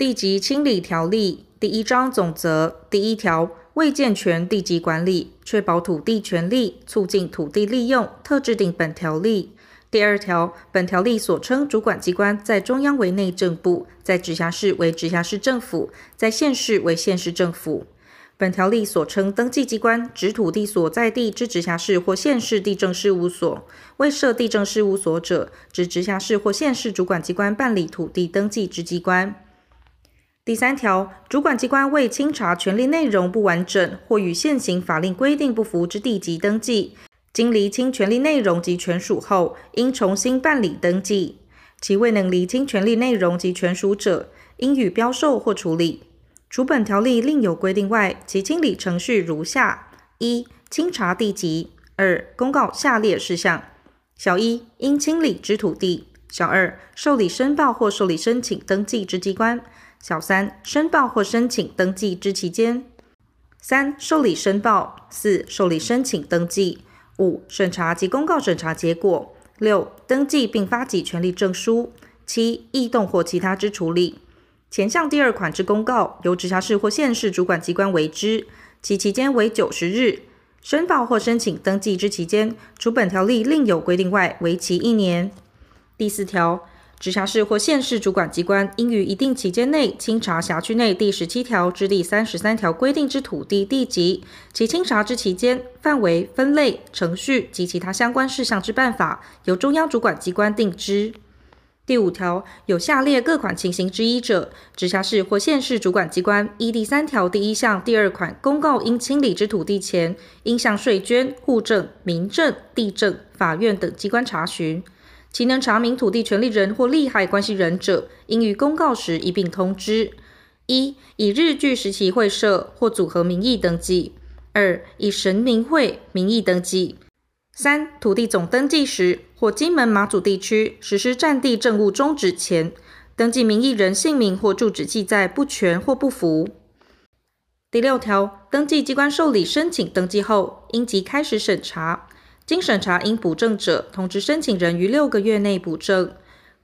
地籍清理条例第一章总则第一条为健全地籍管理，确保土地权利，促进土地利用，特制定本条例。第二条，本条例所称主管机关，在中央为内政部，在直辖市为直辖市政府，在县市为县市政府。本条例所称登记机关，指土地所在地之直辖市或县市地政事务所；未设地政事务所者，指直辖市或县市主管机关办理土地登记之机关。第三条，主管机关为清查权利内容不完整或与现行法令规定不符之地籍登记，经厘清权利内容及权属后，应重新办理登记。其未能厘清权利内容及权属者，应予标售或处理。除本条例另有规定外，其清理程序如下：一、清查地籍；二、公告下列事项：小一、应清理之土地；小二、受理申报或受理申请登记之机关；小三、申报或申请登记之期间；三、受理申报；四、受理申请登记；五、审查及公告审查结果；六、登记并发给权利证书；七、异动或其他之处理。前项第二款之公告，由直辖市或县市主管机关为之，其期间为九十日；申报或申请登记之期间，除本条例另有规定外，为期一年。第四条，直辖市或县市主管机关应于一定期间内清查辖区内第十七条至第三十三条规定之土地地籍，其清查之期间、范围、分类、程序及其他相关事项之办法，由中央主管机关定之。第五条，有下列各款情形之一者，直辖市或县市主管机关依第三条第一项第二款公告应清理之土地前，应向税捐、户政、民政、地政、法院等机关查询。其能查明土地权利人或利害关系人者，应于公告时一并通知：一、以日据时期会社或组合名义登记；二、以神明会名义登记。三、土地总登记时，或金门马祖地区实施占地政务终止前，登记名义人姓名或住址记载不全或不符。第六条，登记机关受理申请登记后，应即开始审查，经审查应补正者，通知申请人于六个月内补正。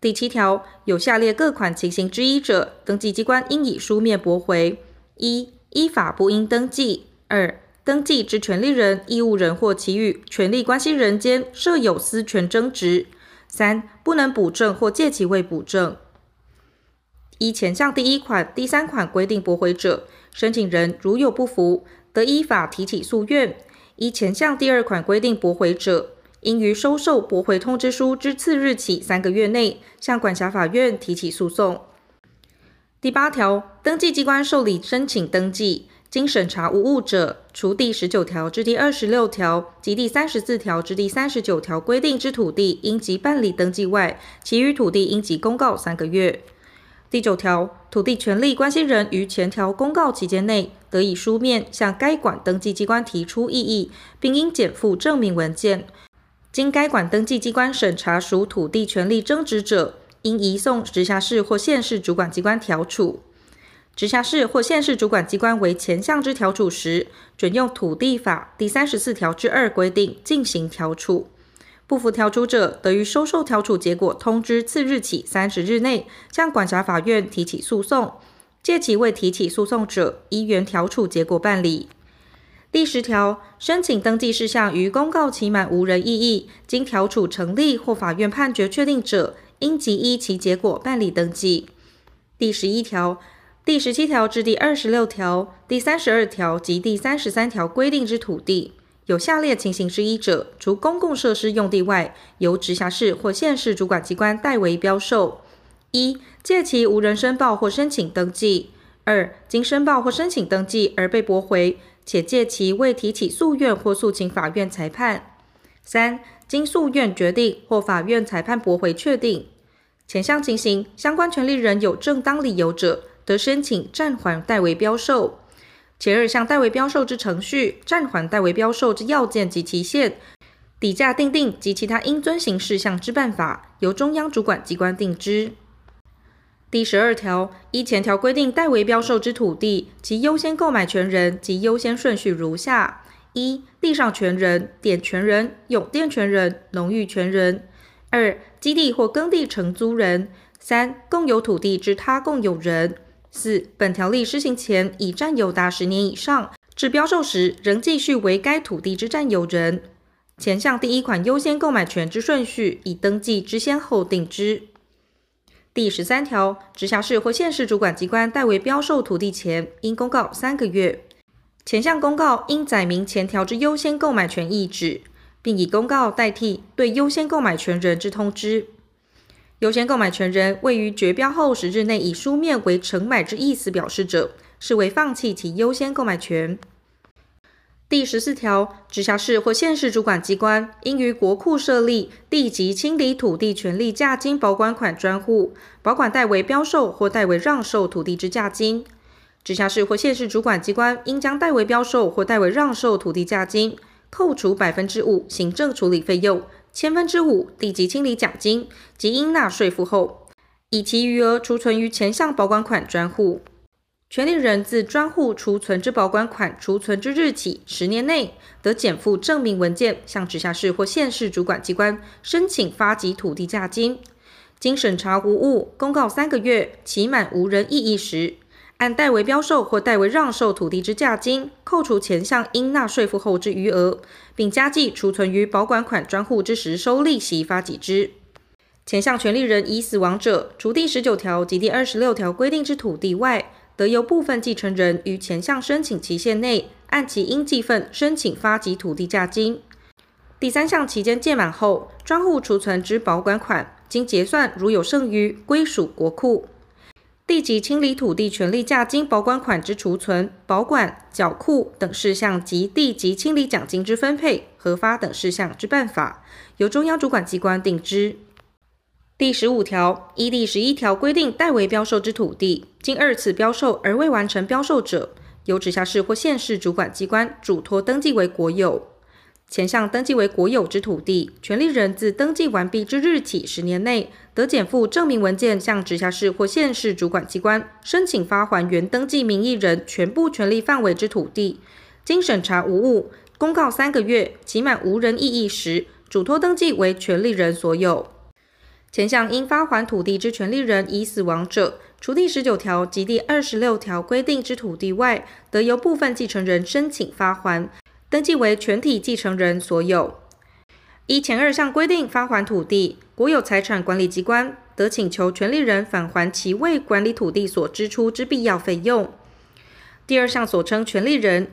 第七条，有下列各款情形之一者，登记机关应以书面驳回：一、依法不应登记；二、登记之权利人、义务人或其与权利关系人间设有私权争执；三、不能补正或借其未补正。依前项第一款、第三款规定驳回者，申请人如有不服，得依法提起诉愿；依前项第二款规定驳回者，应于收受驳回通知书之次日起三个月内，向管辖法院提起诉讼。第八条，登记机关受理申请登记。经审查无误者，除第十九条至第二十六条及第三十四条至第三十九条规定之土地应即办理登记外，其余土地应即公告三个月。第九条，土地权利关系人于前条公告期间内，得以书面向该管登记机关提出异议，并应检附证明文件。经该管登记机关审查属土地权利争执者，应移送直辖市或县市主管机关调处。直辖市或县市主管机关为前项之调处时，准用土地法第三十四条之二规定进行调处。不服调处者，得于收受调处结果通知次日起三十日内，向管辖法院提起诉讼。届其未提起诉讼者，依原调处结果办理。第十条，申请登记事项于公告期满无人异议，经调处成立或法院判决确定者，应即依其结果办理登记。第十一条。第十七条至第二十六条、第三十二条及第三十三条规定之土地，有下列情形之一者，除公共设施用地外，由直辖市或县市主管机关代为标售：一、借其无人申报或申请登记；二、经申报或申请登记而被驳回，且借其未提起诉愿或诉请法院裁判；三、经诉愿决定或法院裁判驳回确定。前项情形，相关权利人有正当理由者，得申请暂缓代为标售，前二项代为标售之程序、暂缓代为标售之要件及期限、底价订定及其他应遵行事项之办法，由中央主管机关定之。第十二条，依前条规定代为标售之土地，其优先购买权人及优先顺序如下：一、地上权人、典权人、永佃权人、农域权人；二、基地或耕地承租人；三、共有土地之他共有人。四、本条例施行前已占有达十年以上，至标售时仍继续为该土地之占有人，前项第一款优先购买权之顺序，以登记之先后定之。第十三条，直辖市或县市主管机关代为标售土地前，应公告三个月。前项公告应载明前条之优先购买权意旨，并以公告代替对优先购买权人之通知。优先购买权人位于决标后十日内以书面为承买之意思表示者，视为放弃其优先购买权。第十四条，直辖市或县市主管机关应于国库设立地籍清理土地权利价金保管款专户，保管代为标售或代为让售土地之价金。直辖市或县市主管机关应将代为标售或代为让售土地价金，扣除百分之五行政处理费用。千分之五地籍清理奖金及应纳税负后，以其余额储存于前项保管款专户。权利人自专户储存之保管款储存之日起十年内，得减负证明文件，向直辖市或县市主管机关申请发给土地价金。经审查无误，公告三个月，期满无人异议时，按代为标售或代为让售土地之价金，扣除前项应纳税负后之余额，并加计储存于保管款专户之实收利息发给之。前项权利人已死亡者，除第十九条及第二十六条规定之土地外，得由部分继承人于前项申请期限内，按其应计分申请发给土地价金。第三项期间届满后，专户储存之保管款经结算，如有剩余，归属国库。地籍清理土地权利价金保管款之储存、保管、缴库等事项及地籍清理奖金之分配、核发等事项之办法，由中央主管机关定之。第十五条，依第十一条规定代为标售之土地，经二次标售而未完成标售者，由直辖市或县市主管机关嘱托登记为国有。前项登记为国有之土地，权利人自登记完毕之日起十年内，得检附证明文件，向直辖市或县市主管机关申请发还原登记名义人全部权利范围之土地。经审查无误，公告三个月，期满无人异议时，嘱托登记为权利人所有。前项应发还土地之权利人已死亡者，除第十九条及第二十六条规定之土地外，得由部分继承人申请发还。登记为全体继承人所有。依前二项规定发还土地，国有财产管理机关得请求权利人返还其为管理土地所支出之必要费用。第二项所称权利人，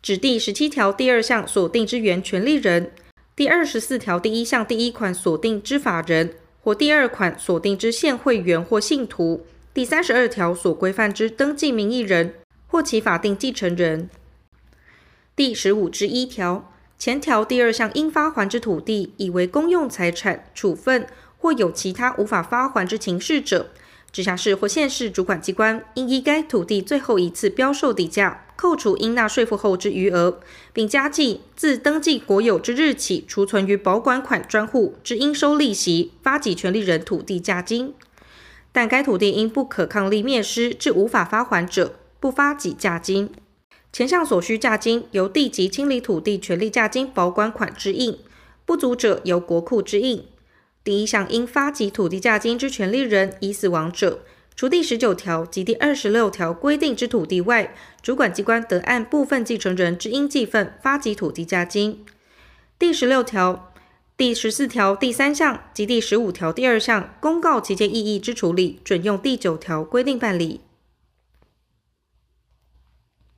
指第十七条第二项所定之原权利人，第二十四条第一项第一款所定之法人，或第二款所定之现会员或信徒，第三十二条所规范之登记名义人，或其法定继承人。第十五之一条，前条第二项应发还之土地，以为公用财产处分，或有其他无法发还之情事者，直辖市或县市主管机关应依该土地最后一次标售地价，扣除应纳税负后之余额，并加计自登记国有之日起储存于保管款专户之应收利息，发给权利人土地价金。但该土地因不可抗力灭失致无法发还者，不发给价金。前项所需价金由地籍清理土地权利价金保管款支应，不足者由国库支应。第一项应发给土地价金之权利人已死亡者，除第十九条及第二十六条规定之土地外，主管机关得按部分继承人之应计份发给土地加金。第十六条、第十四条第三项及第十五条第二项公告期间异议之处理，准用第九条规定办理。